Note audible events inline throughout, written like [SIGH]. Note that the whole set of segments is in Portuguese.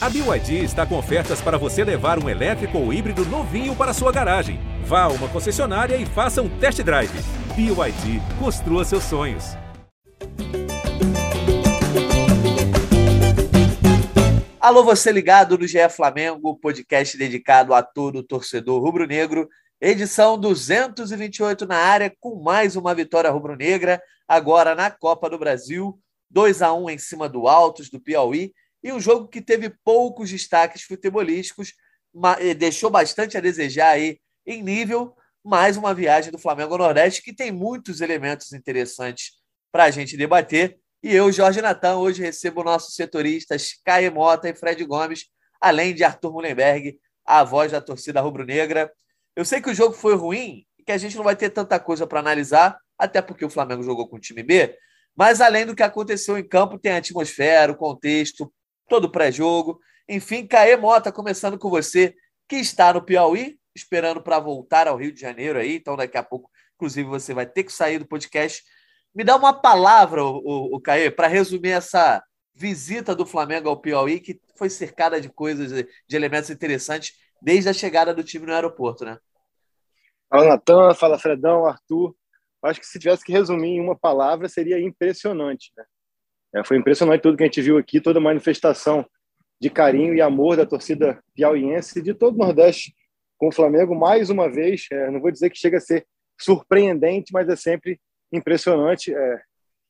A BYD está com ofertas para você levar um elétrico ou híbrido novinho para sua garagem. Vá a uma concessionária e faça um test drive. BYD, construa seus sonhos. Alô, você ligado no GE Flamengo, podcast dedicado a todo torcedor rubro-negro. Edição 228 na área, com mais uma vitória rubro-negra, agora na Copa do Brasil. 2 a 1 em cima do Altos, do Piauí, e um jogo que teve poucos destaques futebolísticos, eh, deixou bastante a desejar aí em nível, mais uma viagem do Flamengo ao Nordeste que tem muitos elementos interessantes para a gente debater. E eu, Jorge Natan, hoje recebo nossos setoristas Caio Mota e Fred Gomes, além de Arthur Mullenberg, a voz da torcida rubro-negra. Eu sei que o jogo foi ruim e que a gente não vai ter tanta coisa para analisar, até porque o Flamengo jogou com o time B, mas além do que aconteceu em campo, tem a atmosfera, o contexto, todo pré-jogo. Enfim, Caê Mota, começando com você, que está no Piauí, esperando para voltar ao Rio de Janeiro aí, então daqui a pouco, inclusive, você vai ter que sair do podcast. Me dá uma palavra, o Caê, para resumir essa visita do Flamengo ao Piauí, que foi cercada de coisas, de elementos interessantes, desde a chegada do time no aeroporto, né? Fala, Natan, fala, Fredão, Arthur. Acho que se tivesse que resumir em uma palavra, seria impressionante, né? É, foi impressionante tudo que a gente viu aqui, toda a manifestação de carinho e amor da torcida piauiense e de todo o Nordeste com o Flamengo, mais uma vez. É, não vou dizer que chega a ser surpreendente, mas é sempre impressionante. É,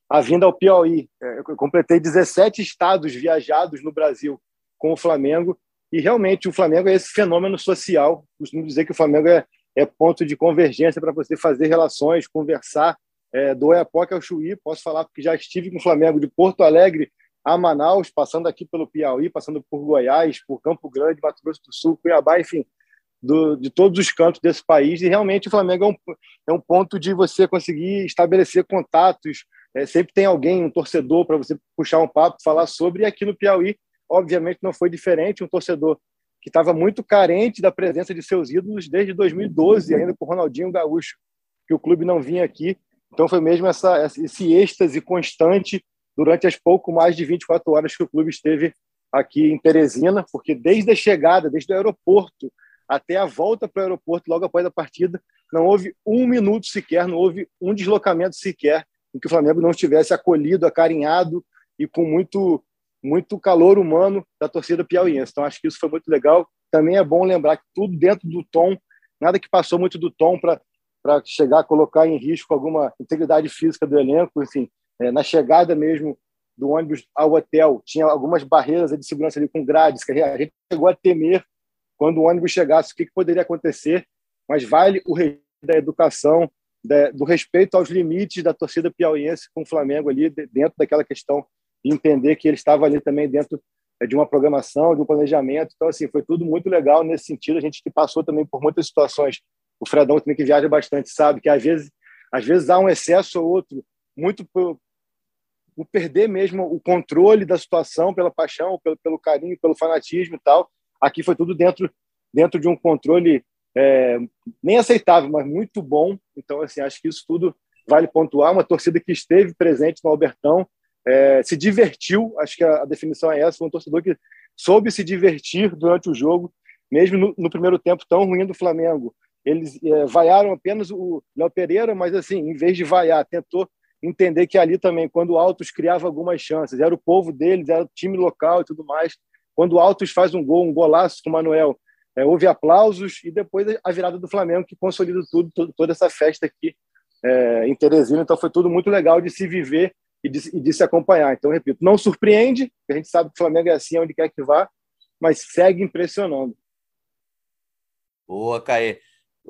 a vinda ao Piauí. É, eu completei 17 estados viajados no Brasil com o Flamengo e realmente o Flamengo é esse fenômeno social. Costumo dizer que o Flamengo é, é ponto de convergência para você fazer relações, conversar é, do Oiapoque ao Chuí, posso falar porque já estive com o Flamengo de Porto Alegre a Manaus, passando aqui pelo Piauí, passando por Goiás, por Campo Grande, Mato Grosso do Sul, Cuiabá, enfim, do, de todos os cantos desse país. E realmente o Flamengo é um, é um ponto de você conseguir estabelecer contatos. É, sempre tem alguém, um torcedor, para você puxar um papo, falar sobre. E aqui no Piauí, obviamente, não foi diferente. Um torcedor que estava muito carente da presença de seus ídolos desde 2012, ainda com o Ronaldinho Gaúcho, que o clube não vinha aqui. Então foi mesmo essa, esse êxtase constante durante as pouco mais de 24 horas que o clube esteve aqui em Teresina, porque desde a chegada, desde o aeroporto até a volta para o aeroporto, logo após a partida, não houve um minuto sequer, não houve um deslocamento sequer em que o Flamengo não estivesse acolhido, acarinhado e com muito muito calor humano da torcida piauiense. Então acho que isso foi muito legal. Também é bom lembrar que tudo dentro do tom, nada que passou muito do tom para para chegar a colocar em risco alguma integridade física do elenco. Enfim, é, na chegada mesmo do ônibus ao hotel, tinha algumas barreiras de segurança ali com grades, que a gente chegou a temer quando o ônibus chegasse, o que, que poderia acontecer, mas vale o respeito da educação, da, do respeito aos limites da torcida piauiense com o Flamengo ali, dentro daquela questão de entender que ele estava ali também dentro é, de uma programação, de um planejamento. Então, assim, foi tudo muito legal nesse sentido. A gente que passou também por muitas situações o Fredão também que viaja bastante sabe que às vezes, às vezes há um excesso ou outro, muito por, perder mesmo o controle da situação pela paixão, pelo, pelo carinho, pelo fanatismo e tal. Aqui foi tudo dentro dentro de um controle é, nem aceitável, mas muito bom. Então, assim, acho que isso tudo vale pontuar. Uma torcida que esteve presente no Albertão, é, se divertiu, acho que a, a, definição é essa, um torcedor que soube se divertir durante o jogo, mesmo no, no primeiro tempo tão ruim do Flamengo, eles é, vaiaram apenas o Léo Pereira, mas assim, em vez de vaiar, tentou entender que ali também, quando o Altos criava algumas chances, era o povo deles, era o time local e tudo mais. Quando o Altos faz um gol, um golaço com o Manuel, é, houve aplausos e depois a virada do Flamengo que consolida tudo, tudo toda essa festa aqui é, em Teresina. Então foi tudo muito legal de se viver e de, e de se acompanhar. Então, repito, não surpreende, a gente sabe que o Flamengo é assim onde quer que vá, mas segue impressionando. Boa, Caê.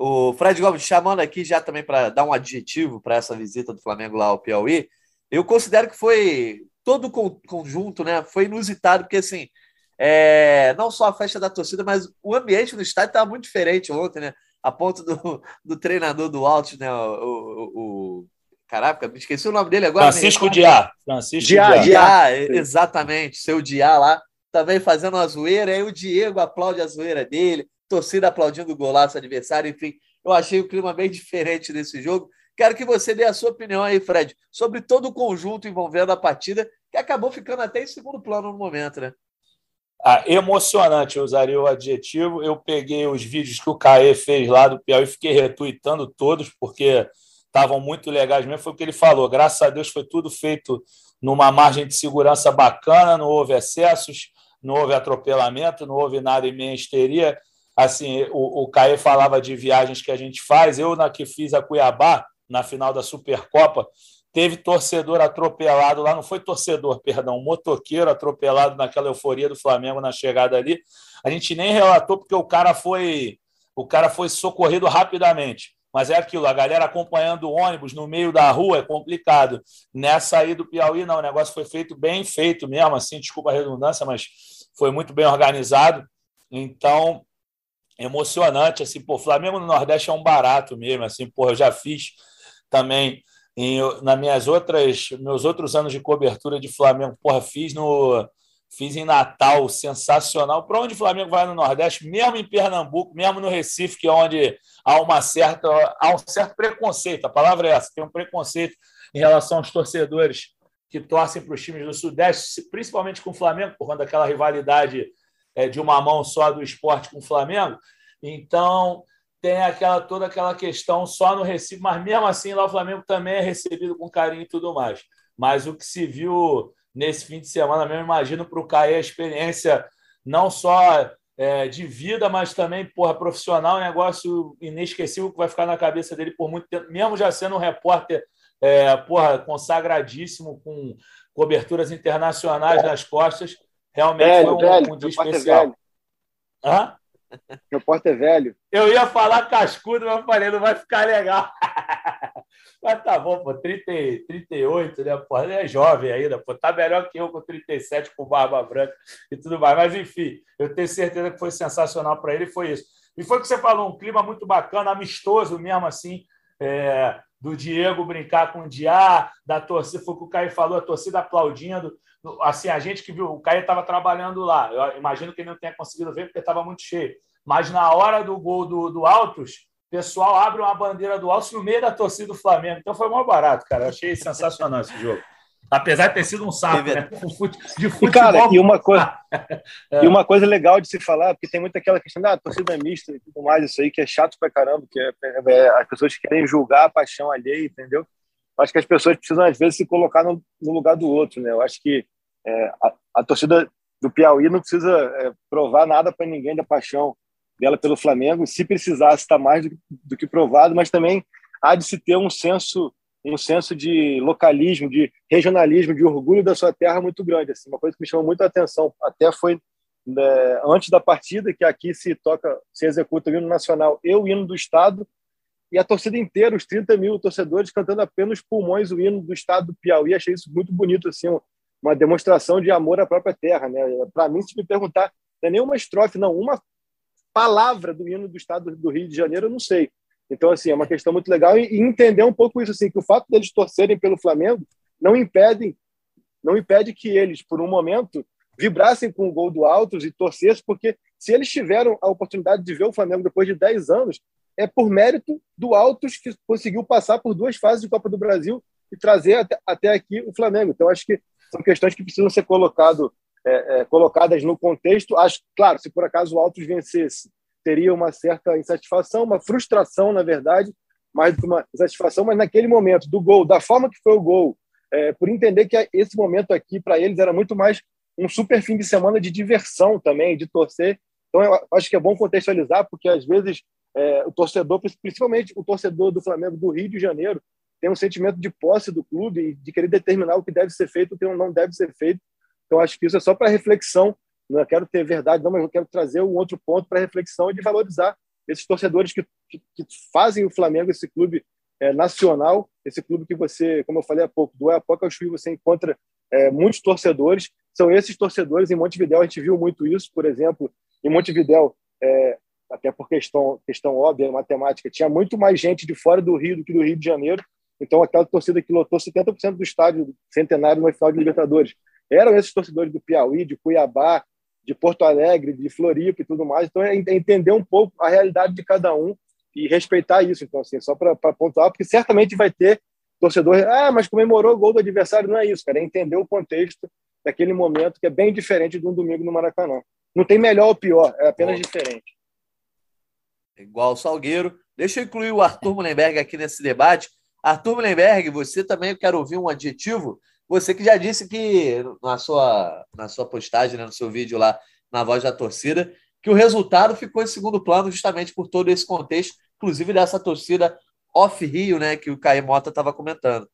O Fred Gomes chamando aqui já também para dar um adjetivo para essa visita do Flamengo lá ao Piauí. Eu considero que foi todo o conjunto, né? Foi inusitado, porque assim, é, não só a festa da torcida, mas o ambiente no estádio estava muito diferente ontem, né? A ponto do, do treinador do Altos, né? O, o, o, Caraca, me esqueci o nome dele agora. Francisco né? Diá. Francisco Diá, Diá. Diá exatamente. Seu Diá lá, também fazendo uma zoeira. Aí o Diego aplaude a zoeira dele torcida aplaudindo o golaço adversário, enfim. Eu achei o clima bem diferente desse jogo. Quero que você dê a sua opinião aí, Fred, sobre todo o conjunto envolvendo a partida, que acabou ficando até em segundo plano no momento, né? Ah, emocionante, eu usaria o adjetivo. Eu peguei os vídeos que o Caê fez lá do Piauí e fiquei retweetando todos, porque estavam muito legais mesmo. Foi o que ele falou. Graças a Deus foi tudo feito numa margem de segurança bacana, não houve excessos, não houve atropelamento, não houve nada em minha histeria. Assim, o, o Caê falava de viagens que a gente faz. Eu, na que fiz a Cuiabá, na final da Supercopa, teve torcedor atropelado lá, não foi torcedor, perdão, motoqueiro atropelado naquela euforia do Flamengo na chegada ali. A gente nem relatou porque o cara foi o cara foi socorrido rapidamente. Mas é aquilo, a galera acompanhando o ônibus no meio da rua é complicado. Nessa aí do Piauí, não, o negócio foi feito bem feito mesmo, assim, desculpa a redundância, mas foi muito bem organizado. Então, emocionante, assim, pô, Flamengo no Nordeste é um barato mesmo, assim, pô, eu já fiz também em, nas minhas outras, meus outros anos de cobertura de Flamengo, porra, fiz no fiz em Natal, sensacional. Para onde o Flamengo vai no Nordeste, mesmo em Pernambuco, mesmo no Recife, que é onde há uma certa há um certo preconceito, a palavra é essa, tem um preconceito em relação aos torcedores que torcem para os times do Sudeste, principalmente com o Flamengo, por conta daquela rivalidade de uma mão só do esporte com o Flamengo. Então, tem aquela toda aquela questão só no Recife, mas mesmo assim lá o Flamengo também é recebido com carinho e tudo mais. Mas o que se viu nesse fim de semana mesmo, imagino para o Caê a experiência não só é, de vida, mas também porra, profissional, um negócio inesquecível que vai ficar na cabeça dele por muito tempo, mesmo já sendo um repórter é, porra, consagradíssimo, com coberturas internacionais nas costas. Realmente velho, foi um, velho, um dia especial. Velho. Hã? É. Eu ia falar cascudo, mas falei, não vai ficar legal. [LAUGHS] mas tá bom, pô, 30, 38, né? Pô, ele é jovem ainda, pô, tá melhor que eu com 37, com barba branca e tudo mais. Mas, enfim, eu tenho certeza que foi sensacional para ele, foi isso. E foi o que você falou, um clima muito bacana, amistoso mesmo, assim, é, do Diego brincar com o Diá, da torcida, foi o que o Caio falou, a torcida aplaudindo assim, a gente que viu, o Caio estava trabalhando lá. Eu imagino que ele não tenha conseguido ver porque estava muito cheio. Mas na hora do gol do, do Altos, o pessoal abre uma bandeira do Altos no meio da torcida do Flamengo. Então foi mó barato, cara. Eu achei sensacional esse jogo. Apesar de ter sido um saco, né? De futebol. E, cara, e uma, coisa, é. [LAUGHS] e uma coisa legal de se falar, porque tem muita aquela questão da ah, torcida mista e tudo mais, isso aí que é chato pra caramba, que é, é, é, as pessoas querem julgar a paixão alheia, entendeu? Acho que as pessoas precisam, às vezes, se colocar no, no lugar do outro. Né? Eu acho que é, a, a, torcida do Piauí não precisa é, provar nada para ninguém da paixão dela pelo Flamengo. Se precisasse, está mais do, do, que provado, mas também há de se ter um senso um senso de localismo, de regionalismo, de orgulho da sua terra muito grande. Assim, uma coisa que me chamou muito a atenção até foi né, antes da partida, que aqui se toca, se executa o hino nacional e o hino do Estado, e a torcida inteira, os 30 mil torcedores cantando apenas pulmões o hino do estado do Piauí. Achei isso muito bonito, assim, uma demonstração de amor à própria terra. Né? Para mim, se me perguntar, não é nenhuma estrofe, não, uma palavra do hino do estado do Rio de Janeiro, eu não sei. Então, assim, é uma questão muito legal e, entender um pouco isso, assim, que o fato deles torcerem pelo Flamengo não impedem, não impede que eles, por um momento, vibrassem com o gol do Altos e torcessem, porque se eles tiveram a oportunidade de ver o Flamengo depois de 10 anos, é por mérito do Altos, que conseguiu passar por duas fases de Copa do Brasil e trazer até, até aqui o Flamengo. Então, acho que são questões que precisam ser colocado, é, é, colocadas no contexto. Acho, claro, se por acaso o Altos vencesse, teria uma certa insatisfação, uma frustração, na verdade, mais do que uma insatisfação, mas naquele momento do gol, da forma que foi o gol, é, por entender que esse momento aqui, para eles, era muito mais um super fim de semana de diversão também, de torcer. Então, eu acho que é bom contextualizar, porque às vezes é, o torcedor, principalmente o torcedor do Flamengo do Rio de Janeiro, tem um sentimento de posse do clube e de querer determinar o que deve ser feito o que não deve ser feito. Então, acho que isso é só para reflexão. Não quero ter verdade, não, mas eu quero trazer um outro ponto para reflexão e de valorizar esses torcedores que, que, que fazem o Flamengo, esse clube é, nacional, esse clube que você, como eu falei há pouco, do Oiapoque ao você encontra é, muitos torcedores. São esses torcedores em Montevidéu, a gente viu muito isso, por exemplo, em Montevidéu, é, até por questão, questão óbvia, matemática, tinha muito mais gente de fora do Rio do que do Rio de Janeiro. Então, aquela torcida que lotou 70% do estádio centenário no final de Libertadores eram esses torcedores do Piauí, de Cuiabá, de Porto Alegre, de Floripa e tudo mais. Então, é entender um pouco a realidade de cada um e respeitar isso. Então, assim, só para pontuar, porque certamente vai ter torcedor, ah, mas comemorou o gol do adversário. Não é isso, cara, é entender o contexto daquele momento que é bem diferente de um domingo no Maracanã. Não tem melhor ou pior, é apenas diferente. Igual o Salgueiro. Deixa eu incluir o Arthur Mullenberg aqui nesse debate. Arthur Mullenberg, você também quer ouvir um adjetivo? Você que já disse que na sua, na sua postagem, né, no seu vídeo lá na Voz da Torcida, que o resultado ficou em segundo plano justamente por todo esse contexto, inclusive dessa torcida off-Rio, né, que o Caio Mota estava comentando.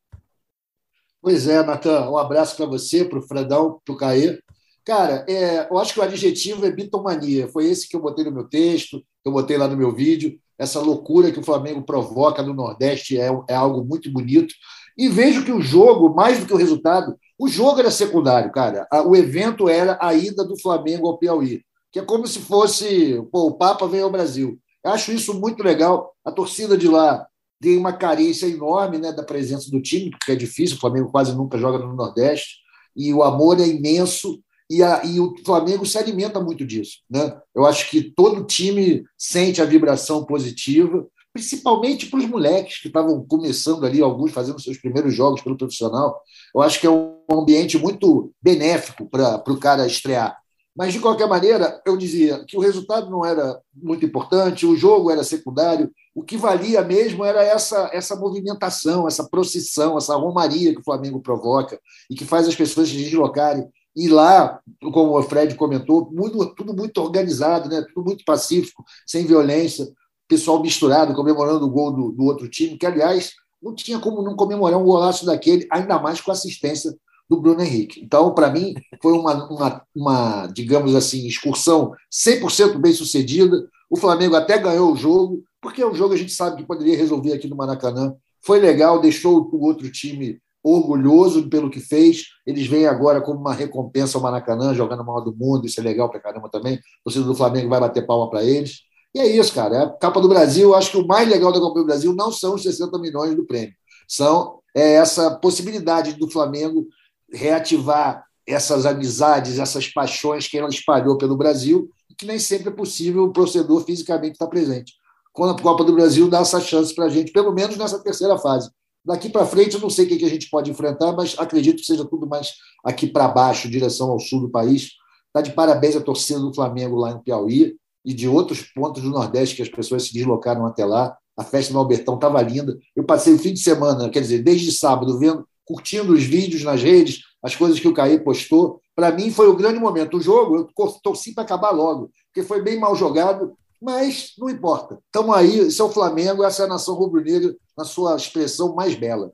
Pois é, Natan, um abraço para você, para o Fredão, para o Caê. Cara, é, eu acho que o adjetivo é bitomania. Foi esse que eu botei no meu texto, eu botei lá no meu vídeo. Essa loucura que o Flamengo provoca no Nordeste é, é algo muito bonito. E vejo que o jogo, mais do que o resultado, o jogo era secundário, cara. O evento era a ida do Flamengo ao Piauí, que é como se fosse pô, o Papa veio ao Brasil. Eu acho isso muito legal. A torcida de lá tem uma carência enorme né, da presença do time, porque é difícil, o Flamengo quase nunca joga no Nordeste, e o amor é imenso, e, a, e o Flamengo se alimenta muito disso. Né? Eu acho que todo time sente a vibração positiva, principalmente para os moleques que estavam começando ali, alguns fazendo seus primeiros jogos pelo profissional. Eu acho que é um ambiente muito benéfico para o cara estrear. Mas, de qualquer maneira, eu dizia que o resultado não era muito importante, o jogo era secundário, o que valia mesmo era essa, essa movimentação, essa procissão, essa romaria que o Flamengo provoca e que faz as pessoas se deslocarem. E lá, como o Fred comentou, muito, tudo muito organizado, né? tudo muito pacífico, sem violência pessoal misturado, comemorando o gol do, do outro time, que, aliás, não tinha como não comemorar um golaço daquele, ainda mais com a assistência do Bruno Henrique. Então, para mim, foi uma, uma, uma, digamos assim, excursão 100% bem sucedida. O Flamengo até ganhou o jogo, porque é um jogo a gente sabe que poderia resolver aqui no Maracanã. Foi legal, deixou o outro time orgulhoso pelo que fez. Eles vêm agora como uma recompensa ao Maracanã, jogando a maior do mundo, isso é legal para caramba também. O torcedor do Flamengo vai bater palma para eles. E é isso, cara. É a Copa do Brasil, acho que o mais legal da Copa do Brasil não são os 60 milhões do prêmio, são é, essa possibilidade do Flamengo reativar essas amizades, essas paixões que ela espalhou pelo Brasil que nem sempre é possível o torcedor fisicamente estar presente. Quando a Copa do Brasil dá essa chance para a gente, pelo menos nessa terceira fase. Daqui para frente, eu não sei o que a gente pode enfrentar, mas acredito que seja tudo mais aqui para baixo, direção ao sul do país. Está de parabéns a torcida do Flamengo lá em Piauí e de outros pontos do Nordeste que as pessoas se deslocaram até lá. A festa no Albertão estava linda. Eu passei o fim de semana, quer dizer, desde sábado, vendo, curtindo os vídeos nas redes, as coisas que o Caí postou. Para mim foi o grande momento. O jogo, eu torci para acabar logo, porque foi bem mal jogado, mas não importa. Estamos aí, esse é o Flamengo, essa é a nação rubro-negra na sua expressão mais bela.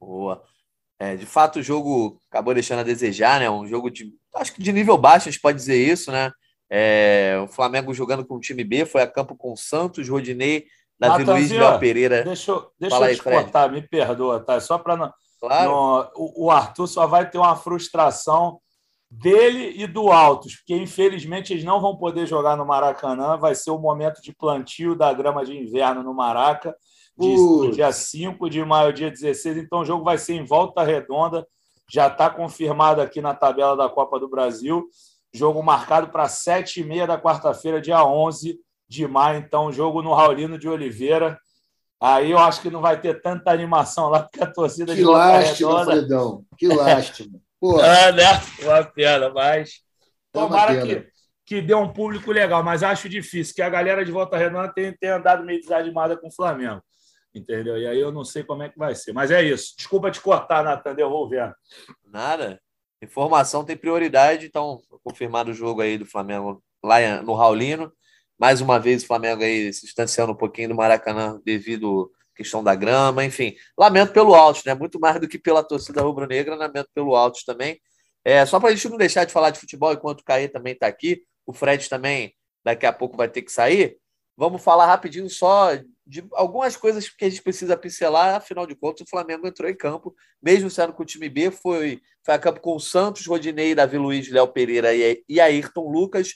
Boa. É, de fato, o jogo acabou deixando a desejar, né? Um jogo de, acho que de nível baixo, a gente pode dizer isso, né? É, o Flamengo jogando com o time B, foi a campo com o Santos, Rodinei, Davi Luiz, Léo Pereira. Deixa eu, deixa eu te aí, cortar, me perdoa, tá? Só para não. Claro. No, o, o Arthur só vai ter uma frustração dele e do Altos, porque infelizmente eles não vão poder jogar no Maracanã. Vai ser o momento de plantio da grama de inverno no Maraca, de, dia 5 de maio, dia 16. Então o jogo vai ser em volta redonda. Já está confirmado aqui na tabela da Copa do Brasil. Jogo marcado para sete e meia da quarta-feira, dia 11 de maio. Então, jogo no Raulino de Oliveira. Aí eu acho que não vai ter tanta animação lá, porque a torcida que de lástima, Fredão. Que lástima. [LAUGHS] Pô. É, né? Uma pena, mas tomara que, que dê um público legal. Mas acho difícil, que a galera de Volta Redonda tenha, tenha andado meio desanimada com o Flamengo. Entendeu? E aí eu não sei como é que vai ser. Mas é isso. Desculpa te cortar, Natan, devolvendo. Nada. Informação tem prioridade, então, confirmado o jogo aí do Flamengo lá no Raulino. Mais uma vez o Flamengo aí se distanciando um pouquinho do Maracanã devido à questão da grama, enfim. Lamento pelo Altos, né? Muito mais do que pela torcida rubro-negra, lamento pelo Altos também. É, só para a gente não deixar de falar de futebol enquanto o Caê também está aqui, o Fred também daqui a pouco vai ter que sair. Vamos falar rapidinho só de algumas coisas que a gente precisa pincelar, afinal de contas, o Flamengo entrou em campo, mesmo sendo com o time B, foi, foi a campo com o Santos, Rodinei, Davi Luiz, Léo Pereira e Ayrton Lucas,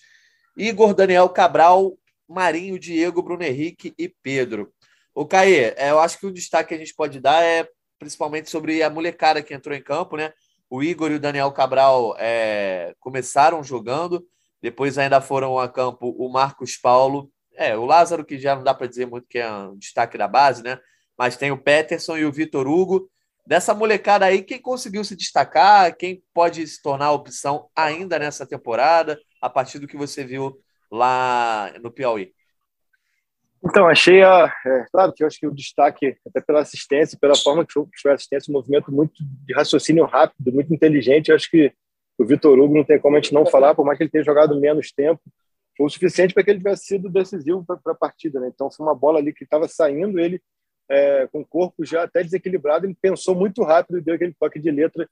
Igor, Daniel Cabral, Marinho, Diego, Bruno Henrique e Pedro. O Caê, é, eu acho que o destaque que a gente pode dar é principalmente sobre a molecada que entrou em campo, né? O Igor e o Daniel Cabral é, começaram jogando, depois ainda foram a campo o Marcos Paulo é, o Lázaro, que já não dá para dizer muito que é um destaque da base, né? Mas tem o Peterson e o Vitor Hugo. Dessa molecada aí, quem conseguiu se destacar, quem pode se tornar opção ainda nessa temporada, a partir do que você viu lá no Piauí? Então, achei a. É, claro que eu acho que o destaque, até pela assistência, pela forma que foi, a assistência, um movimento muito de raciocínio rápido, muito inteligente. Eu acho que o Vitor Hugo não tem como a gente não falar, por mais que ele tenha jogado menos tempo, foi o suficiente para que ele tivesse sido decisivo para a partida. Né? Então, foi uma bola ali que estava saindo, ele, é, com o corpo já até desequilibrado, ele pensou muito rápido e deu aquele toque de letra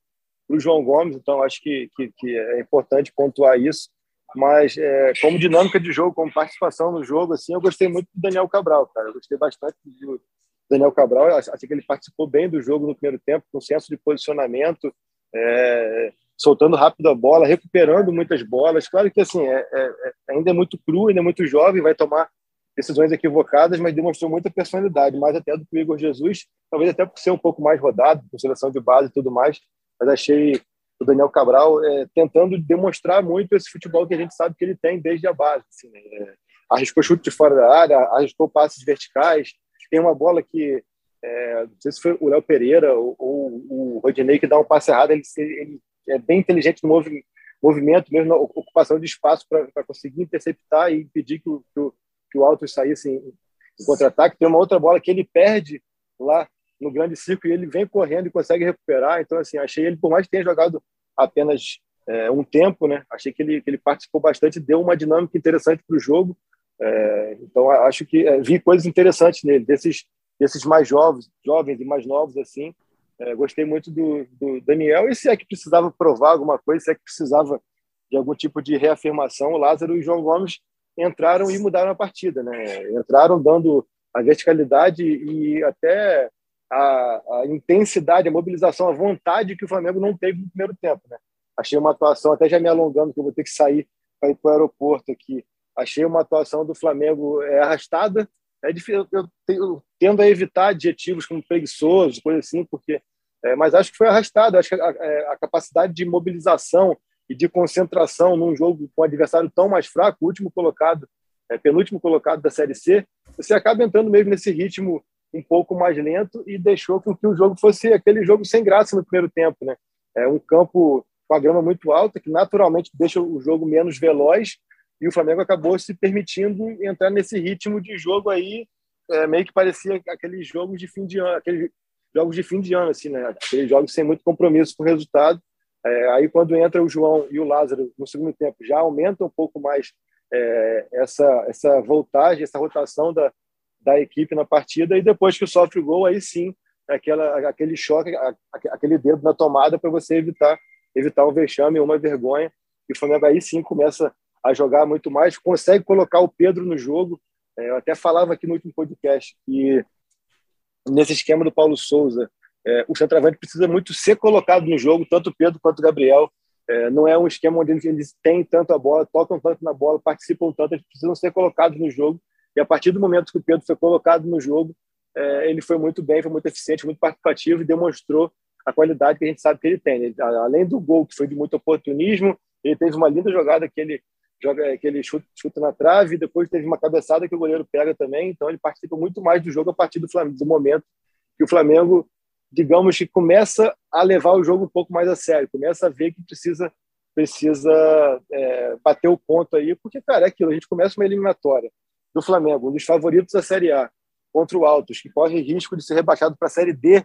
para o João Gomes. Então, acho que, que, que é importante pontuar isso mas é, como dinâmica de jogo, como participação no jogo, assim, eu gostei muito do Daniel Cabral, cara. Eu gostei bastante do Daniel Cabral. Achei que ele participou bem do jogo no primeiro tempo, com senso de posicionamento, é, soltando rápido a bola, recuperando muitas bolas. Claro que assim é, é, é, ainda é muito cru, ainda é muito jovem, vai tomar decisões equivocadas, mas demonstrou muita personalidade, mais até do que o Igor Jesus, talvez até por ser um pouco mais rodado, com seleção de base e tudo mais. Mas achei o Daniel Cabral é, tentando demonstrar muito esse futebol que a gente sabe que ele tem desde a base. Assim, né? é, arriscou chute de fora da área, arriscou passes verticais. Tem uma bola que, é, não sei se foi o Léo Pereira ou, ou, o Rodinei que dá um passe errado, ele, ele é bem inteligente no movi movimento, mesmo na ocupação de espaço para conseguir interceptar e impedir que o, que o, que o Alto saísse em, em contra-ataque. Tem uma outra bola que ele perde lá no grande círculo e ele vem correndo e consegue recuperar. Então, assim, achei ele, por mais que tenha jogado apenas é, um tempo, né? Achei que ele, que ele participou bastante, deu uma dinâmica interessante para o jogo. É, então, acho que é, vi coisas interessantes nele, desses, desses mais jovens, jovens e mais novos, assim. É, gostei muito do, do, Daniel. E se é que precisava provar alguma coisa, se é que precisava de algum tipo de reafirmação, o Lázaro e o João Gomes entraram e mudaram a partida, né? Entraram dando a verticalidade e até a, a, intensidade, a mobilização, a vontade que o Flamengo não teve no primeiro tempo. Né? Achei uma atuação, até já me alongando, que eu vou ter que sair para ir para o aeroporto aqui. Achei uma atuação do Flamengo é, arrastada. É difícil, eu, eu, tendo a evitar adjetivos como preguiçoso, coisa assim, porque. É, mas acho que foi arrastado. Acho que a, é, a, capacidade de mobilização e de concentração num jogo com um adversário tão mais fraco, último colocado, é, penúltimo colocado da Série C, você acaba entrando mesmo nesse ritmo um pouco mais lento e deixou com que o jogo fosse aquele jogo sem graça no primeiro tempo, né? É um campo com a grama muito alta que naturalmente deixa o jogo menos veloz e o Flamengo acabou se permitindo entrar nesse ritmo de jogo aí é, meio que parecia aqueles jogos de fim de ano, aqueles jogos de fim de ano assim, né? Aqueles jogos sem muito compromisso com o resultado. É, aí quando entra o João e o Lázaro no segundo tempo já aumenta um pouco mais é, essa essa voltagem, essa rotação da da equipe na partida e depois que sofre o gol, aí sim, aquela, aquele choque, aquele dedo na tomada para você evitar evitar um vexame, uma vergonha. E o Flamengo aí sim começa a jogar muito mais, consegue colocar o Pedro no jogo. É, eu até falava aqui no último podcast que nesse esquema do Paulo Souza, é, o centroavante precisa muito ser colocado no jogo, tanto Pedro quanto Gabriel. É, não é um esquema onde eles têm tanto a bola, tocam tanto na bola, participam tanto, eles precisam ser colocados no jogo e a partir do momento que o Pedro foi colocado no jogo, é, ele foi muito bem, foi muito eficiente, muito participativo e demonstrou a qualidade que a gente sabe que ele tem. Ele, além do gol, que foi de muito oportunismo, ele teve uma linda jogada que ele joga que ele chuta, chuta na trave, depois teve uma cabeçada que o goleiro pega também, então ele participa muito mais do jogo a partir do, Flamengo, do momento que o Flamengo, digamos que começa a levar o jogo um pouco mais a sério, começa a ver que precisa precisa é, bater o ponto aí, porque, cara, é aquilo, a gente começa uma eliminatória, do Flamengo, um dos favoritos da Série A, contra o Altos, que corre risco de ser rebaixado para a Série D,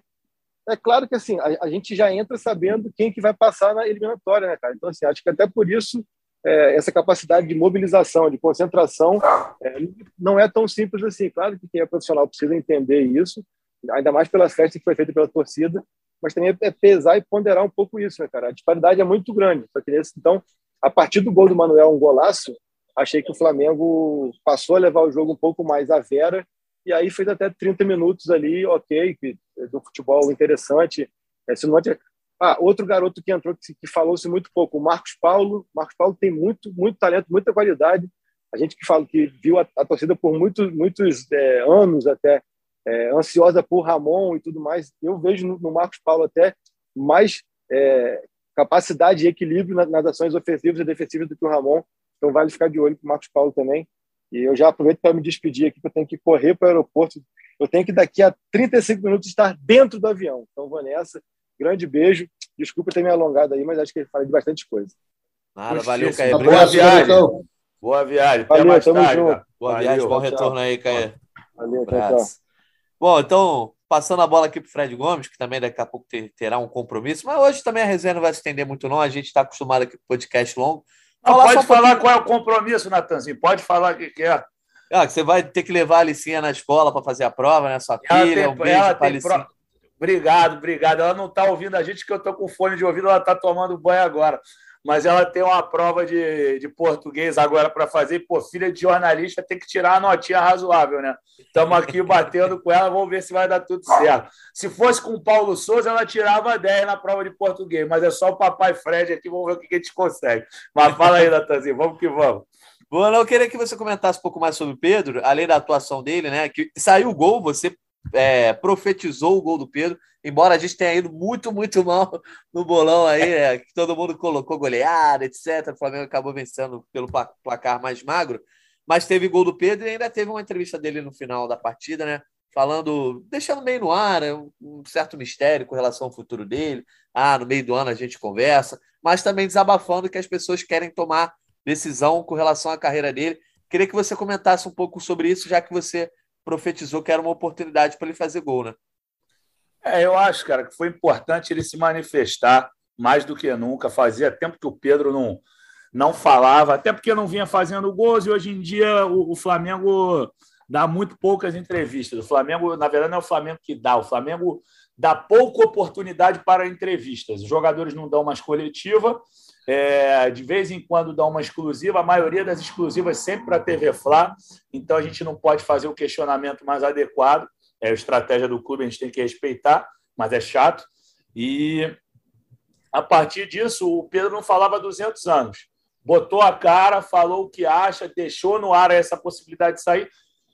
é claro que assim a, a, gente já entra sabendo quem que vai passar na eliminatória, né, cara? Então, assim, acho que até por isso é, essa capacidade de mobilização, de concentração, é, não é tão simples assim. Claro que quem é profissional precisa entender isso, ainda mais pela festa que foi feita pela torcida, mas também é pesar e ponderar um pouco isso, né, cara? A disparidade é muito grande. Só que nesse, então, a partir do gol do Manuel, um golaço, achei que o Flamengo passou a levar o jogo um pouco mais à vera e aí fez até 30 minutos ali, ok, do futebol interessante. Esse não ah, outro garoto que entrou que, que falou-se muito pouco, o Marcos Paulo. Marcos Paulo tem muito, muito talento, muita qualidade. A gente que fala que viu a, a torcida por muitos, muitos é, anos até é, ansiosa por Ramon e tudo mais. Eu vejo no, no Marcos Paulo até mais é, capacidade e equilíbrio nas, nas ações ofensivas e defensivas do que o Ramon. Então vale ficar de olho com o Marcos Paulo também. E eu já aproveito para me despedir aqui, que eu tenho que correr para o aeroporto eu tenho que daqui a 35 minutos estar dentro do avião. Então vou nessa. Grande beijo. Desculpa ter me alongado aí, mas acho que falei de bastante coisa. Nada, valeu, Caê. Boa viagem. Então. Boa viagem. Valeu, Até mais tarde. Junto. Boa valeu, viagem, bom retorno aí, Caê. Valeu, tchau, tchau. Bom, então, passando a bola aqui para o Fred Gomes, que também daqui a pouco terá um compromisso, mas hoje também a resenha não vai se estender muito, não. A gente está acostumado aqui com podcast longo. Não, falar pode falar qual é o compromisso, Natanzinho. Pode falar o que quer. Ah, que você vai ter que levar a Alicinha na escola para fazer a prova, né? Sua filha, tem, um beijo ela tem pro... Obrigado, obrigado. Ela não está ouvindo a gente, que eu estou com fone de ouvido, ela está tomando banho agora mas ela tem uma prova de, de português agora para fazer. E, pô, filha de jornalista tem que tirar a notinha razoável, né? Estamos aqui batendo com ela, vamos ver se vai dar tudo certo. Se fosse com o Paulo Souza, ela tirava 10 na prova de português, mas é só o papai Fred aqui, vamos ver o que a gente consegue. Mas fala aí, Natanzinho, vamos que vamos. Bom, eu queria que você comentasse um pouco mais sobre o Pedro, além da atuação dele, né? Que saiu o gol, você é, profetizou o gol do Pedro, embora a gente tenha ido muito, muito mal no bolão aí, né, que todo mundo colocou goleada, etc. O Flamengo acabou vencendo pelo placar mais magro, mas teve gol do Pedro e ainda teve uma entrevista dele no final da partida, né? Falando, deixando meio no ar, né, um certo mistério com relação ao futuro dele. Ah, no meio do ano a gente conversa, mas também desabafando que as pessoas querem tomar decisão com relação à carreira dele. Queria que você comentasse um pouco sobre isso, já que você profetizou que era uma oportunidade para ele fazer gol, né? É, eu acho, cara, que foi importante ele se manifestar mais do que nunca. Fazia tempo que o Pedro não, não falava, até porque não vinha fazendo gols, e hoje em dia o, o Flamengo dá muito poucas entrevistas. O Flamengo, na verdade, não é o Flamengo que dá, o Flamengo dá pouca oportunidade para entrevistas. Os jogadores não dão mais coletiva, é, de vez em quando dão uma exclusiva, a maioria das exclusivas sempre para a TV Fla, então a gente não pode fazer o questionamento mais adequado. É a estratégia do clube, a gente tem que respeitar, mas é chato. E a partir disso, o Pedro não falava 200 anos. Botou a cara, falou o que acha, deixou no ar essa possibilidade de sair.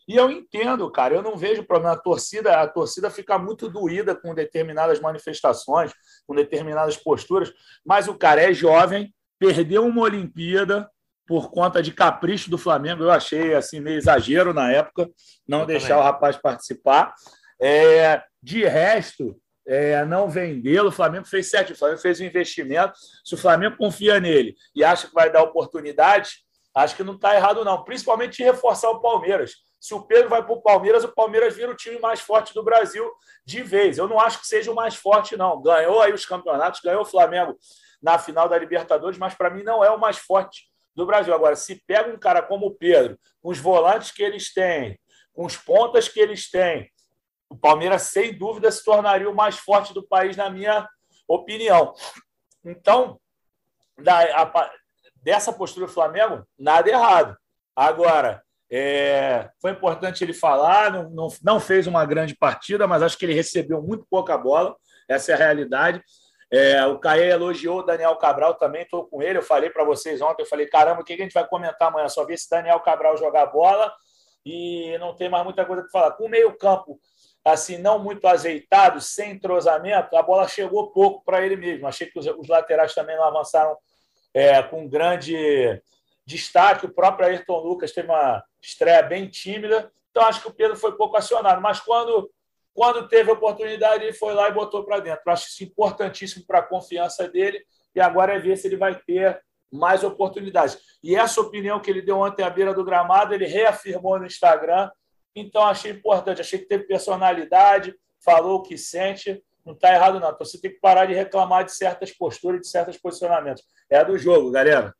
E eu entendo, cara, eu não vejo problema. A torcida, a torcida fica muito doída com determinadas manifestações, com determinadas posturas, mas o cara é jovem, perdeu uma Olimpíada por conta de capricho do Flamengo. Eu achei assim meio exagero na época não eu deixar também. o rapaz participar. É, de resto, é, não vendê-lo. O Flamengo fez sete, o Flamengo fez um investimento. Se o Flamengo confia nele e acha que vai dar oportunidade, acho que não está errado, não. Principalmente reforçar o Palmeiras. Se o Pedro vai para o Palmeiras, o Palmeiras vira o time mais forte do Brasil de vez. Eu não acho que seja o mais forte, não. Ganhou aí os campeonatos, ganhou o Flamengo na final da Libertadores, mas para mim não é o mais forte do Brasil. Agora, se pega um cara como o Pedro, com os volantes que eles têm, com os pontas que eles têm, o Palmeiras, sem dúvida, se tornaria o mais forte do país, na minha opinião. Então, da, a, dessa postura do Flamengo, nada errado. Agora, é, foi importante ele falar, não, não, não, fez uma grande partida, mas acho que ele recebeu muito pouca bola, essa é a realidade. É, o Caê elogiou o Daniel Cabral também, estou com ele. Eu falei para vocês ontem, eu falei, caramba, o que a gente vai comentar amanhã? Só ver se Daniel Cabral jogar bola e não tem mais muita coisa para falar. Com o meio-campo assim, não muito azeitado, sem entrosamento, a bola chegou pouco para ele mesmo. Achei que os, os laterais também não avançaram é, com grande destaque. O próprio Ayrton Lucas teve uma estreia bem tímida. Então, acho que o Pedro foi pouco acionado. Mas quando, quando teve oportunidade, ele foi lá e botou para dentro. acho isso importantíssimo para a confiança dele. E agora é ver se ele vai ter mais oportunidades. E essa opinião que ele deu ontem à beira do gramado, ele reafirmou no Instagram. Então, achei importante. Achei que teve personalidade, falou o que sente. Não está errado, não. Então, você tem que parar de reclamar de certas posturas, de certos posicionamentos. É do jogo, galera.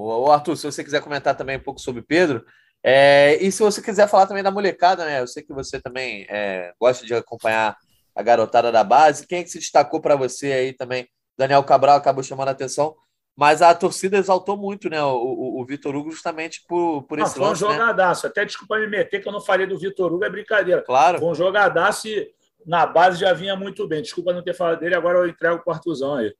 O Arthur, se você quiser comentar também um pouco sobre Pedro, é, e se você quiser falar também da molecada, né? Eu sei que você também é, gosta de acompanhar a garotada da base. Quem é que se destacou para você aí também? Daniel Cabral acabou chamando a atenção, mas a torcida exaltou muito, né? O, o, o Vitor Hugo justamente por, por esse não, foi um né? jogadaço. Né? Até desculpa me meter que eu não falei do Vitor Hugo, é brincadeira. Claro. Foi um jogadaço e na base já vinha muito bem. Desculpa não ter falado dele, agora eu entrego o Artuzão aí.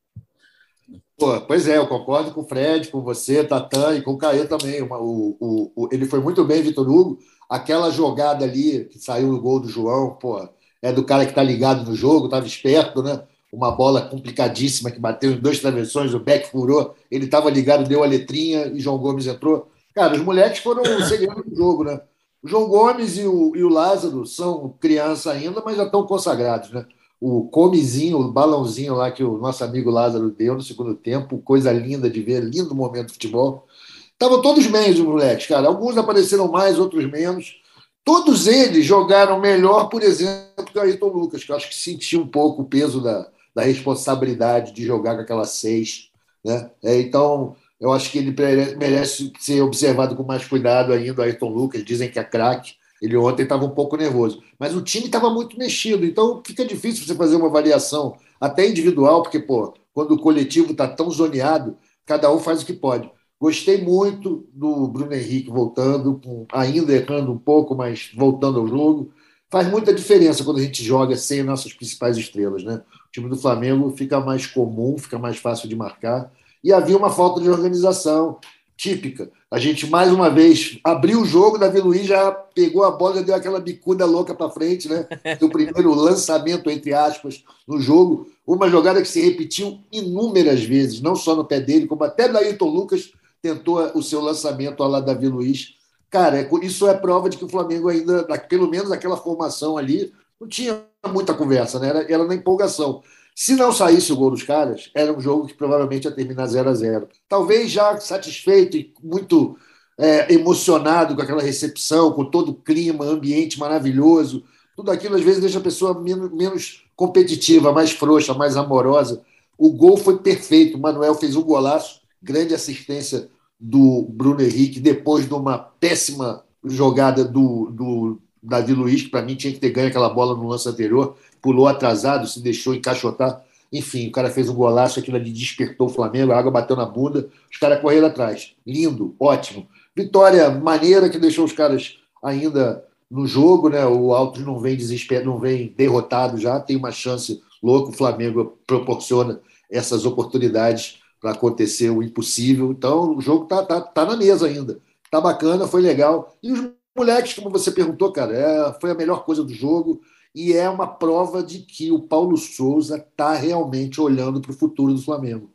Pô, pois é, eu concordo com o Fred, com você, Tatan e com o Caê também. O, o, o, ele foi muito bem, Vitor Hugo. Aquela jogada ali que saiu o gol do João, pô, é do cara que tá ligado no jogo, estava esperto, né? Uma bola complicadíssima que bateu em dois travessões, o Beck furou, ele estava ligado, deu a letrinha e João Gomes entrou. Cara, os moleques foram segredo do jogo, né? O João Gomes e o, e o Lázaro são criança ainda, mas já estão consagrados, né? O comezinho, o balãozinho lá que o nosso amigo Lázaro deu no segundo tempo, coisa linda de ver, lindo momento de futebol. Estavam todos bem os moleques, cara. Alguns apareceram mais, outros menos. Todos eles jogaram melhor, por exemplo, que o Ayrton Lucas, que eu acho que sentiu um pouco o peso da, da responsabilidade de jogar com aquela seis. Né? É, então, eu acho que ele merece ser observado com mais cuidado ainda, o Ayrton Lucas. Dizem que é craque. Ele ontem estava um pouco nervoso. Mas o time estava muito mexido, então fica difícil você fazer uma avaliação, até individual, porque, pô, quando o coletivo está tão zoneado, cada um faz o que pode. Gostei muito do Bruno Henrique voltando, ainda errando um pouco, mas voltando ao jogo. Faz muita diferença quando a gente joga sem nossas principais estrelas, né? O time do Flamengo fica mais comum, fica mais fácil de marcar. E havia uma falta de organização típica. A gente, mais uma vez, abriu o jogo, Davi Luiz já pegou a bola, deu aquela bicuda louca para frente, né? [LAUGHS] Do primeiro lançamento, entre aspas, no jogo. Uma jogada que se repetiu inúmeras vezes, não só no pé dele, como até da Ayrton Lucas tentou o seu lançamento lá Davi Luiz. Cara, é isso é prova de que o Flamengo ainda, pelo menos aquela formação ali, não tinha muita conversa, né? Era, era na empolgação. Se não saísse o gol dos caras, era um jogo que provavelmente ia terminar 0 a 0 Talvez já satisfeito e muito é, emocionado com aquela recepção, com todo o clima, ambiente maravilhoso. Tudo aquilo às vezes deixa a pessoa menos, menos competitiva, mais frouxa, mais amorosa. O gol foi perfeito. O Manuel fez um golaço grande assistência do Bruno Henrique depois de uma péssima jogada do, do Davi Luiz, que para mim tinha que ter ganho aquela bola no lance anterior, pulou atrasado, se deixou encaixotar. Enfim, o cara fez um golaço, aquilo ali despertou o Flamengo, a água bateu na bunda, os caras correram atrás. Lindo, ótimo. Vitória maneira que deixou os caras ainda no jogo, né? O Altos não vem desesperado, não vem derrotado já, tem uma chance louca, o Flamengo proporciona essas oportunidades para acontecer o impossível. Então, o jogo tá, tá, tá na mesa ainda. Tá bacana, foi legal. E os moleques, como você perguntou, cara, é, foi a melhor coisa do jogo e é uma prova de que o Paulo Souza está realmente olhando para o futuro do Flamengo.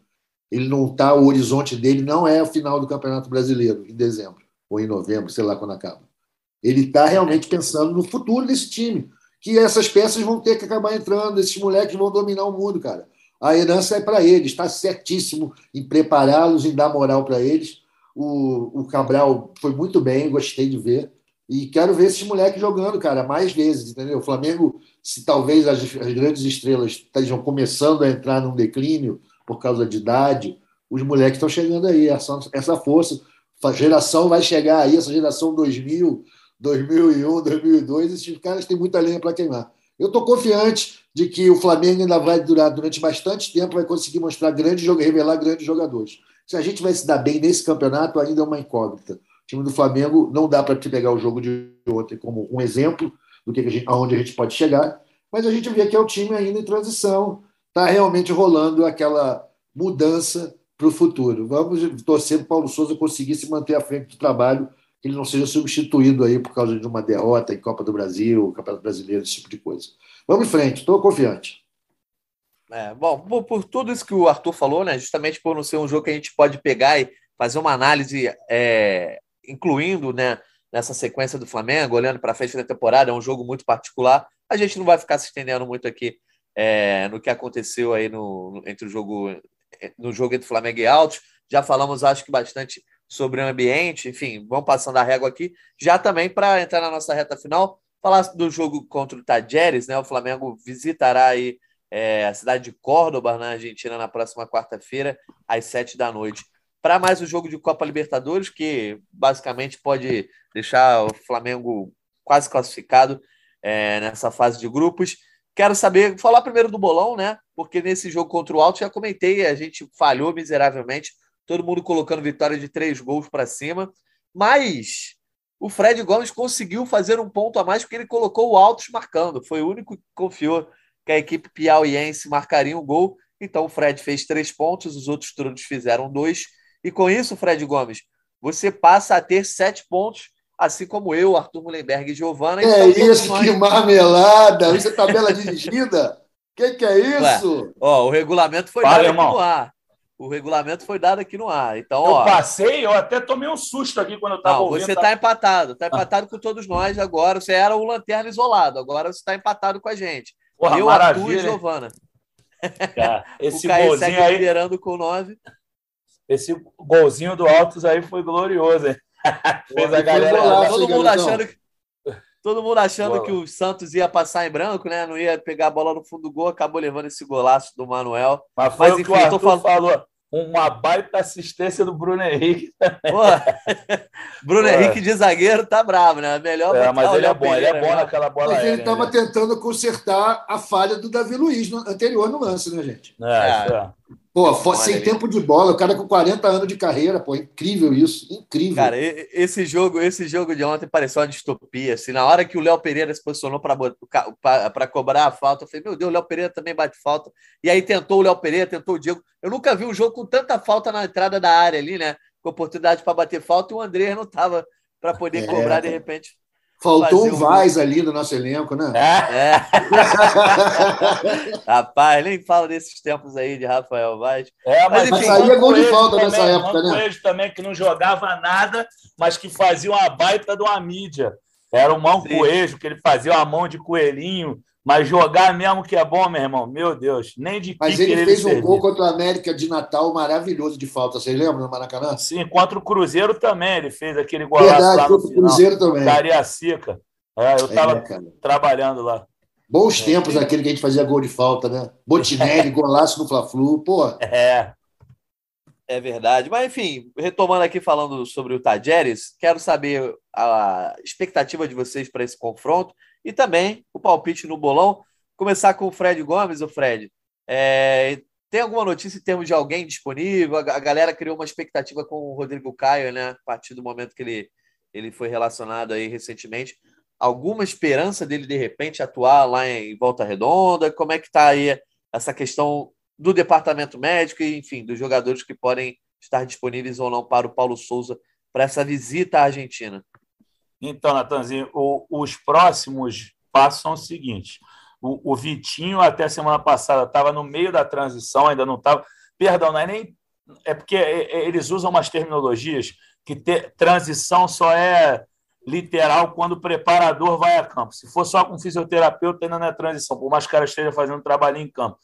Ele não está, o horizonte dele não é o final do Campeonato Brasileiro, em dezembro ou em novembro, sei lá quando acaba. Ele está realmente pensando no futuro desse time, que essas peças vão ter que acabar entrando, esses moleques vão dominar o mundo, cara a herança é para eles, está certíssimo em prepará-los, em dar moral para eles. O, o Cabral foi muito bem, gostei de ver. E quero ver esses moleques jogando, cara, mais vezes, entendeu? O Flamengo, se talvez as, as grandes estrelas estejam começando a entrar num declínio por causa de idade, os moleques estão chegando aí, essa, essa força. A geração vai chegar aí, essa geração 2000, 2001, 2002, esses caras têm muita lenha para queimar. Eu estou confiante de que o Flamengo ainda vai durar durante bastante tempo, vai conseguir mostrar grandes revelar grandes jogadores. Se a gente vai se dar bem nesse campeonato, ainda é uma incógnita. O time do Flamengo não dá para te pegar o jogo de ontem como um exemplo do que a gente, aonde a gente pode chegar, mas a gente vê que é o time ainda em transição, está realmente rolando aquela mudança para o futuro. Vamos torcer para o Paulo Souza conseguir se manter à frente do trabalho, que ele não seja substituído aí por causa de uma derrota em Copa do Brasil, Campeonato Brasileiro, esse tipo de coisa. Vamos em frente, estou confiante. É, bom, por, por, tudo isso que o Arthur falou, né, justamente por não ser um jogo que a gente pode pegar e fazer uma análise, é, incluindo né, nessa sequência do Flamengo, olhando para a frente da temporada, é um jogo muito particular. A gente não vai ficar se estendendo muito aqui é, no que aconteceu aí no, entre o jogo no jogo entre Flamengo e Altos. Já falamos, acho que bastante sobre o ambiente, enfim, vamos passando a régua aqui. Já também para entrar na nossa reta final, Falar do jogo contra o Tajeres, né? O Flamengo visitará aí é, a cidade de Córdoba, na Argentina, na próxima quarta-feira, às sete da noite. Para mais o jogo de Copa Libertadores, que basicamente pode deixar o Flamengo quase classificado é, nessa fase de grupos. Quero saber, falar primeiro do bolão, né? Porque nesse jogo contra o Alto já comentei, a gente falhou miseravelmente, todo mundo colocando vitória de três gols para cima, mas o Fred Gomes conseguiu fazer um ponto a mais porque ele colocou o Altos marcando. Foi o único que confiou que a equipe piauiense marcaria um gol. Então o Fred fez três pontos, os outros todos fizeram dois. E com isso, Fred Gomes, você passa a ter sete pontos, assim como eu, Arthur Mullenberg e Giovana. É então, isso, nós... que marmelada! Isso é tabela dirigida? O que, que é isso? Ué, ó, o regulamento foi Fala, irmão. ar. O regulamento foi dado aqui no ar. Então, eu ó, passei, eu até tomei um susto aqui quando eu estava não, ouvindo. você tá- está empatado. Está empatado com todos nós agora. Você era o lanterna isolado. Agora você está empatado com a gente. Porra, eu, Arthur e? Giovana. Cara, [LAUGHS] O esse Caio golzinho segue aí, liderando com nove. Esse golzinho do Altos aí foi glorioso, hein? [LAUGHS] Fez a galera. golaço. todo mundo garotão? achando que. Todo mundo achando Bola. que o Santos ia passar em branco, né? Não ia pegar a bola no fundo do gol, acabou levando esse golaço do Manuel. Mas foi Mas, o que enfim, o eu tô Arthur falando- falou. Uma baita assistência do Bruno Henrique. Pô, [LAUGHS] Bruno Pô. Henrique de zagueiro tá bravo, né? Melhor É, mas o ele é bom, ele é bom mesmo. naquela bola Mas ele estava né? tentando consertar a falha do Davi Luiz no, anterior no lance, né, gente? É, isso é. Pô, Olha sem aí. tempo de bola, o cara com 40 anos de carreira, pô, incrível isso, incrível. Cara, esse jogo, esse jogo de ontem pareceu uma distopia. Assim, na hora que o Léo Pereira se posicionou para cobrar a falta, eu falei, meu Deus, o Léo Pereira também bate falta. E aí tentou o Léo Pereira, tentou o Diego. Eu nunca vi um jogo com tanta falta na entrada da área ali, né? Com oportunidade para bater falta e o André não estava para poder É, cobrar de repente. Faltou um um Vaz ali no nosso elenco, né? É, É. [LAUGHS] Rapaz, nem fala desses tempos aí de Rafael Vaz. é, mas, Mas, enfim, saía gol de falta também, nessa época, né? Mancoejo também, que não jogava nada, mas que fazia uma baita de uma mídia. Era o Mancoejo, que ele fazia uma mão de coelhinho, mas jogar mesmo que é bom, meu irmão, meu Deus, nem de Mas ele fez um servia. gol contra a América de Natal maravilhoso de falta, vocês lembram no Maracanã? Sim, contra o Cruzeiro também, ele fez aquele golaço Verdade, lá no contra o final. Cruzeiro também. Cariacica. É, eu É, estava cara. trabalhando lá. Bons tempos aquele que a gente fazia gol de falta, né? Botinelli, [LAUGHS] golaço no Fla-Flu, pô. É, É verdade. Mas, enfim, retomando aqui falando sobre o Tajeres, quero saber a expectativa de vocês para esse confronto e também o palpite no bolão. Começar com o Fred Gomes, o Fred. é, tem alguma notícia em termos de alguém disponível? A galera criou uma expectativa com o Rodrigo Caio, né? A partir do momento que ele, ele foi relacionado aí recentemente. Alguma esperança dele, de repente, atuar lá em Volta Redonda? Como é que está aí essa questão do departamento médico e, enfim, dos jogadores que podem estar disponíveis ou não para o Paulo Souza para essa visita à Argentina? Então, Natanzinho, o- os próximos passos são os seguintes. O, o Vitinho, até semana passada, estava no meio da transição, ainda não estava. Perdão, não é nem. É porque é- é- eles usam umas terminologias que te- transição só é literal quando o preparador vai a campo. Se for só com fisioterapeuta, ainda não é transição, por mais que o cara esteja fazendo trabalho em campo.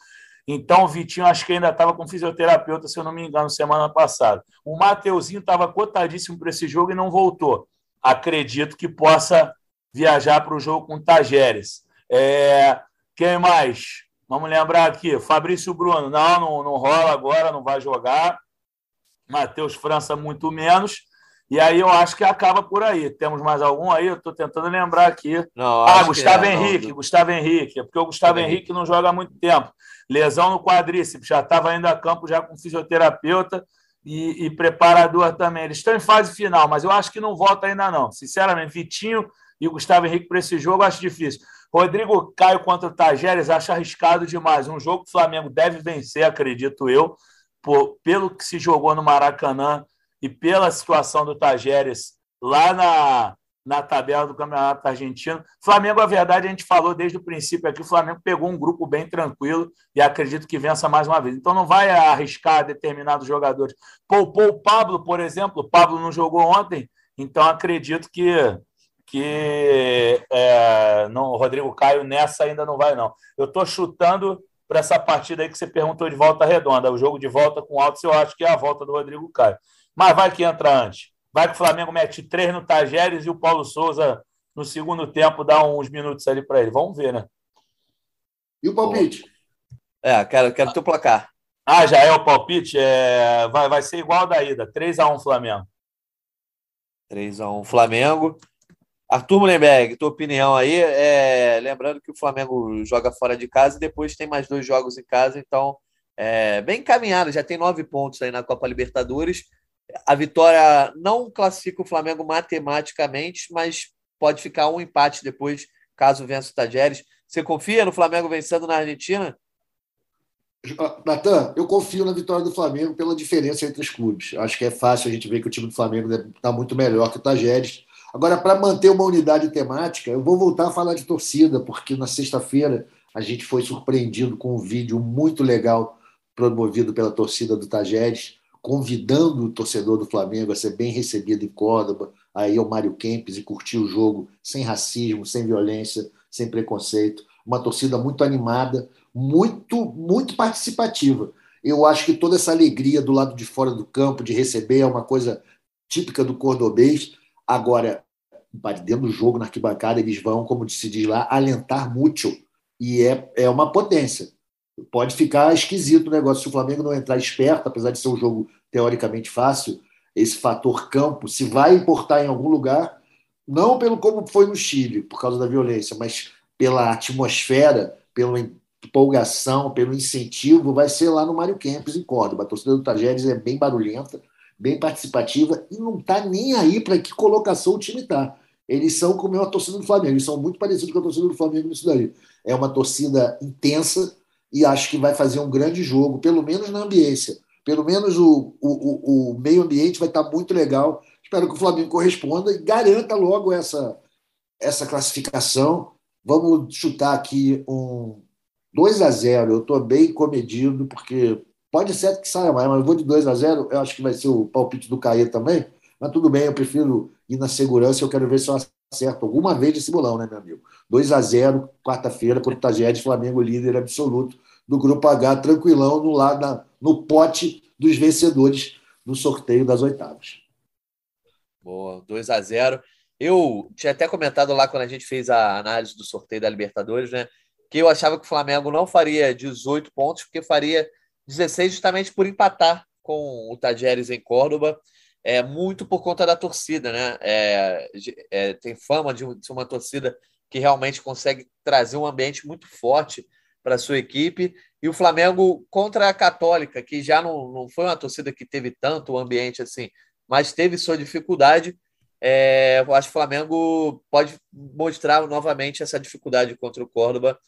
Então, o Vitinho, acho que ainda estava com fisioterapeuta, se eu não me engano, semana passada. O Mateuzinho estava cotadíssimo para esse jogo e não voltou. Acredito que possa viajar para o jogo com o Tajeres. É, quem mais? Vamos lembrar aqui. Fabrício Bruno, não, não, não rola agora, não vai jogar. Matheus França, muito menos. E aí eu acho que acaba por aí. Temos mais algum aí? Eu estou tentando lembrar aqui. Não, Ah, Gustavo é, não, Henrique, do- Gustavo Henrique. É porque o Gustavo Gustavo Henrique não joga há muito tempo. Lesão no quadríceps, já estava indo a campo já com fisioterapeuta e, e preparador também. Eles estão em fase final, mas eu acho que não volta ainda não. Sinceramente, Vitinho e Gustavo Henrique para esse jogo acho difícil. Rodrigo Caio contra o Tajeres acho arriscado demais. Um jogo que o Flamengo deve vencer, acredito eu, por- pelo que se jogou no Maracanã e pela situação do Tajeres lá na, na tabela do Campeonato Argentino. Flamengo, a verdade, a gente falou desde o princípio aqui, o Flamengo pegou um grupo bem tranquilo e acredito que vença mais uma vez. Então não vai arriscar determinados jogadores. Poupou o Pablo, por exemplo, o Pablo não jogou ontem, então acredito que que é, não, o Rodrigo Caio nessa ainda não vai, não. Eu estou chutando para essa partida aí que você perguntou de volta redonda. O jogo de volta com altos, eu acho que é a volta do Rodrigo Caio. Mas vai que entra antes. Vai que o Flamengo mete três no Tajeres e o Paulo Souza, no segundo tempo, dá uns minutos ali para ele. Vamos ver, né? E o palpite? É, quero, quero teu placar. Ah, já é o palpite? É... Vai, vai ser igual da ida. 3x1 Flamengo. 3x1 Flamengo. Arthur Mullenberg, tua opinião aí. É, lembrando que o Flamengo joga fora de casa e depois tem mais dois jogos em casa, então é bem encaminhado, já tem nove pontos aí na Copa Libertadores. A vitória não classifica o Flamengo matematicamente, mas pode ficar um empate depois, caso vença o Tajeres. Você confia no Flamengo vencendo na Argentina? Ah, Natan, eu confio na vitória do Flamengo pela diferença entre os clubes. Acho que é fácil a gente ver que o time do Flamengo está muito melhor que o Tajeres. Agora, para manter uma unidade temática, eu vou voltar a falar de torcida, porque na sexta-feira a gente foi surpreendido com um vídeo muito legal promovido pela torcida do Tajeres, convidando o torcedor do Flamengo a ser bem recebido em Córdoba, aí ao Mário Kempes e curtir o jogo sem racismo, sem violência, sem preconceito. Uma torcida muito animada, muito, muito participativa. Eu acho que toda essa alegria do lado de fora do campo, de receber, é uma coisa típica do cordobês. Agora, dentro do jogo, na arquibancada, eles vão, como se diz lá, alentar muito. E é, é uma potência. Pode ficar esquisito o negócio se o Flamengo não entrar esperto, apesar de ser um jogo teoricamente fácil. Esse fator campo, se vai importar em algum lugar, não pelo como foi no Chile, por causa da violência, mas pela atmosfera, pela empolgação, pelo incentivo, vai ser lá no Mário Kempes, em Córdoba. A torcida do Tajeres é bem barulhenta, bem participativa e não está nem aí para que colocação o time está. Eles são como é uma torcida do Flamengo, eles são muito parecidos com a torcida do Flamengo nisso daí. É uma torcida intensa e acho que vai fazer um grande jogo, pelo menos na ambiência. Pelo menos o, o, o meio ambiente vai estar muito legal. Espero que o Flamengo corresponda e garanta logo essa, essa classificação. Vamos chutar aqui um 2 a 0 Eu estou bem comedido, porque pode ser que saia mais, mas eu vou de 2 a 0 Eu acho que vai ser o palpite do Caê também. Mas tudo bem, eu prefiro ir na segurança. Eu quero ver se eu acerto alguma vez esse bolão, né, meu amigo? 2 a 0 quarta-feira, contra o Tajeres, Flamengo líder absoluto do Grupo H, tranquilão, no, lado, na, no pote dos vencedores do sorteio das oitavas. Boa, 2 a 0 Eu tinha até comentado lá quando a gente fez a análise do sorteio da Libertadores, né? que eu achava que o Flamengo não faria 18 pontos, porque faria 16 justamente por empatar com o Tajeres em Córdoba, é, muito por conta da torcida, né? É, é, tem fama de ser uma torcida que realmente consegue trazer um ambiente muito forte para sua equipe. E o Flamengo contra a Católica, que já não, não foi uma torcida que teve tanto ambiente assim, mas teve sua dificuldade. É, eu acho que o Flamengo pode mostrar novamente essa dificuldade contra o Córdoba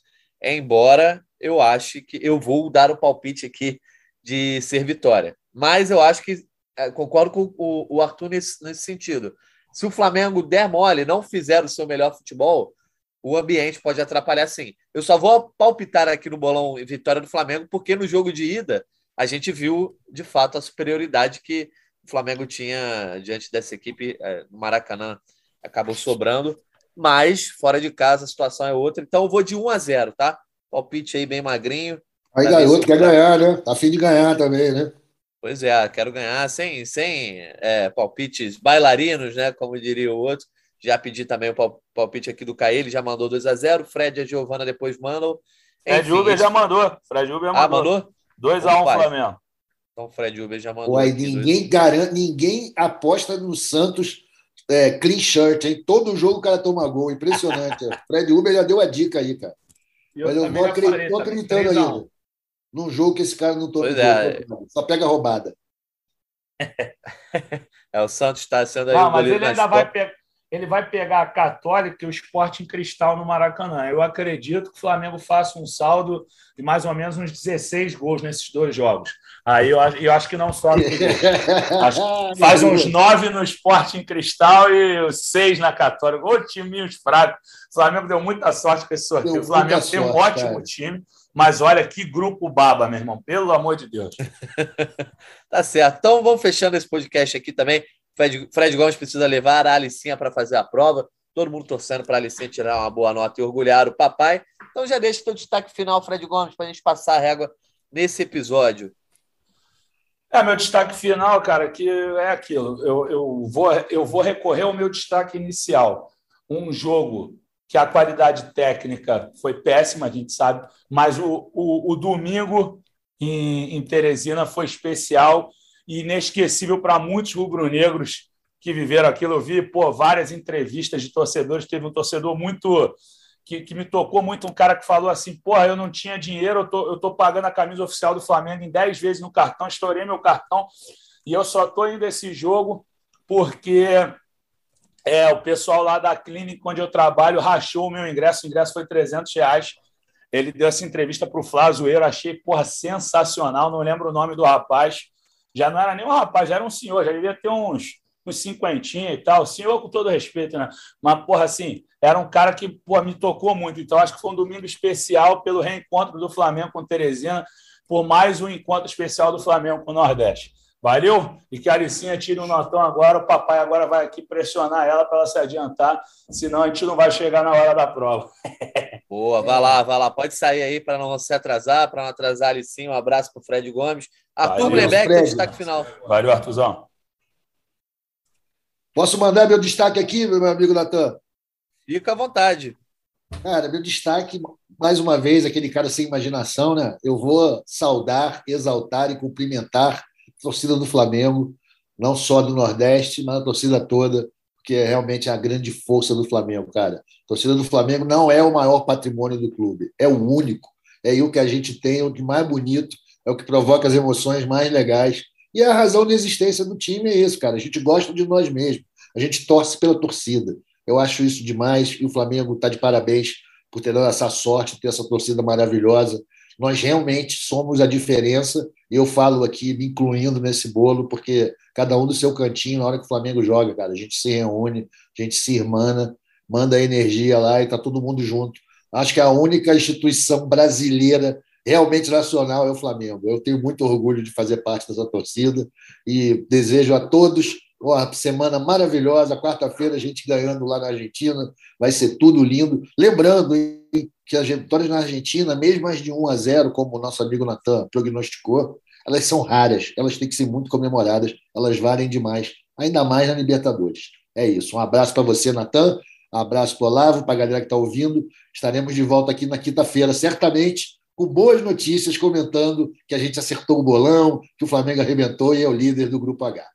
embora eu ache que eu vou dar o palpite aqui de ser vitória. Mas eu acho que concordo com o, o Arthur nesse, nesse, sentido. Se o Flamengo der mole, não fizer o seu melhor futebol, o ambiente pode atrapalhar sim. Eu só vou palpitar aqui no bolão vitória do Flamengo, porque no jogo de ida a gente viu de fato a superioridade que o Flamengo tinha diante dessa equipe é, no Maracanã. Acabou sobrando mas fora de casa a situação é outra. Então eu vou de 1 a 0, tá? Palpite aí bem magrinho. Aí garoto quer ganhar, né? Tá fim de ganhar também, né? Pois é, quero ganhar sem, sem é, palpites bailarinos, né? Como diria o outro. Já pedi também o palpite aqui do Caí, ele já mandou 2 a 0 Fred e a Giovana depois mandam. Fred Uber já mandou. Fred Uber ah, mandou. Ah, mandou? 2 a 1 Flamengo. Então Fred Uber já mandou. Ué, ninguém, garante, ninguém aposta no Santos é, clean shirt, hein? Todo jogo o cara toma gol, impressionante. [LAUGHS] Fred Uber já deu a dica aí, cara. Eu Mas eu não acredito, acreditando ainda. Num jogo que esse cara não toma é. só pega roubada. [LAUGHS] é, o Santos está sendo aí. Ah, mas ele ainda vai pegar ele vai pegar a Católica e o Esporte em Cristal no Maracanã. Eu acredito que o Flamengo faça um saldo de mais ou menos uns 16 gols nesses dois jogos. Aí eu, eu acho que não sobra. [LAUGHS] faz uns nove no Esporte em Cristal e seis na Católica. Ô, timinhos fracos. O Flamengo deu muita sorte com esse sorteio. Deu o Flamengo tem um ótimo cara. time. Mas olha que grupo baba, meu irmão. Pelo amor de Deus. [LAUGHS] tá certo. Então vamos fechando esse podcast aqui também. Fred, Fred Gomes precisa levar a Alicinha para fazer a prova. Todo mundo torcendo para a Alicinha tirar uma boa nota e orgulhar o papai. Então já deixa o teu destaque final, Fred Gomes, para a gente passar a régua nesse episódio. É, meu destaque final, cara, que é aquilo. Eu, eu, vou, eu vou recorrer ao meu destaque inicial. Um jogo que a qualidade técnica foi péssima, a gente sabe, mas o, o, o domingo em, em Teresina foi especial e inesquecível para muitos rubro-negros que viveram aquilo. Eu vi pô, várias entrevistas de torcedores. Teve um torcedor muito que, que, me tocou muito, um cara que falou assim: porra, eu não tinha dinheiro, eu tô, eu tô pagando a camisa oficial do Flamengo em 10 vezes no cartão, estourei meu cartão e eu só tô indo esse jogo porque é, o pessoal lá da clínica onde eu trabalho rachou o meu ingresso, o ingresso foi 300 reais. Ele deu essa entrevista para o Flávio achei porra, sensacional, não lembro o nome do rapaz já não era nem um rapaz, já era um senhor, já devia ter uns, uns cinquentinha e tal. Senhor, com todo respeito, né? Mas, porra, assim, era um cara que porra, me tocou muito. Então, acho que foi um domingo especial pelo reencontro do Flamengo com Teresina. por mais um encontro especial do Flamengo com o Nordeste. Valeu? E que a Alicinha tire um notão agora. O papai agora vai aqui pressionar ela para ela se adiantar, senão a gente não vai chegar na hora da prova. [LAUGHS] Boa, vai lá, vai lá. Pode sair aí para não se atrasar, para não atrasar a Alicinha. Um abraço para o Fred Gomes. Arthur Blebeck, destaque final. Valeu, Artuzão. Posso mandar meu destaque aqui, meu amigo Natan? Fica à vontade. Cara, meu destaque, mais uma vez, aquele cara sem imaginação, né? Eu vou saudar, exaltar e cumprimentar torcida do Flamengo, não só do Nordeste, mas a torcida toda, que é realmente a grande força do Flamengo, cara. A torcida do Flamengo não é o maior patrimônio do clube, é o único. É o que a gente tem, é o que mais bonito, é o que provoca as emoções mais legais. E a razão da existência do time é isso, cara. A gente gosta de nós mesmos, a gente torce pela torcida. Eu acho isso demais e o Flamengo está de parabéns por ter dado essa sorte, ter essa torcida maravilhosa. Nós realmente somos a diferença eu falo aqui, me incluindo nesse bolo, porque cada um do seu cantinho, na hora que o Flamengo joga, cara, a gente se reúne, a gente se irmana, manda energia lá e tá todo mundo junto. Acho que a única instituição brasileira realmente nacional é o Flamengo. Eu tenho muito orgulho de fazer parte dessa torcida e desejo a todos uma semana maravilhosa. Quarta-feira a gente ganhando lá na Argentina, vai ser tudo lindo. Lembrando que as vitórias na Argentina, mesmo as de 1 a 0, como o nosso amigo Natan prognosticou, elas são raras, elas têm que ser muito comemoradas, elas valem demais, ainda mais na Libertadores. É isso. Um abraço para você, Natan. Um abraço para o Olavo, para a galera que está ouvindo. Estaremos de volta aqui na quinta-feira, certamente, com boas notícias, comentando que a gente acertou o bolão, que o Flamengo arrebentou e é o líder do Grupo H.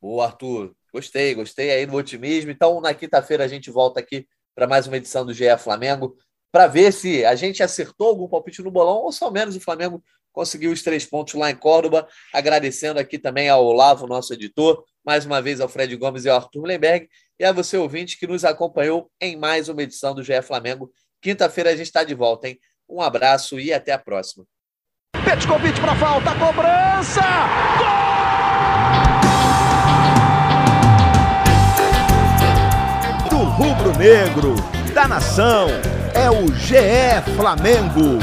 Boa, Arthur. Gostei, gostei aí do otimismo. Então, na quinta-feira, a gente volta aqui para mais uma edição do GE Flamengo para ver se a gente acertou algum palpite no bolão ou só menos o Flamengo conseguiu os três pontos lá em Córdoba. Agradecendo aqui também ao Olavo, nosso editor, mais uma vez ao Fred Gomes e ao Arthur Lemberg, e a você, ouvinte, que nos acompanhou em mais uma edição do GE Flamengo. Quinta-feira a gente está de volta, hein? Um abraço e até a próxima. Petkovic para falta, cobrança! Gol! Rubro-negro, da nação, é o GE Flamengo.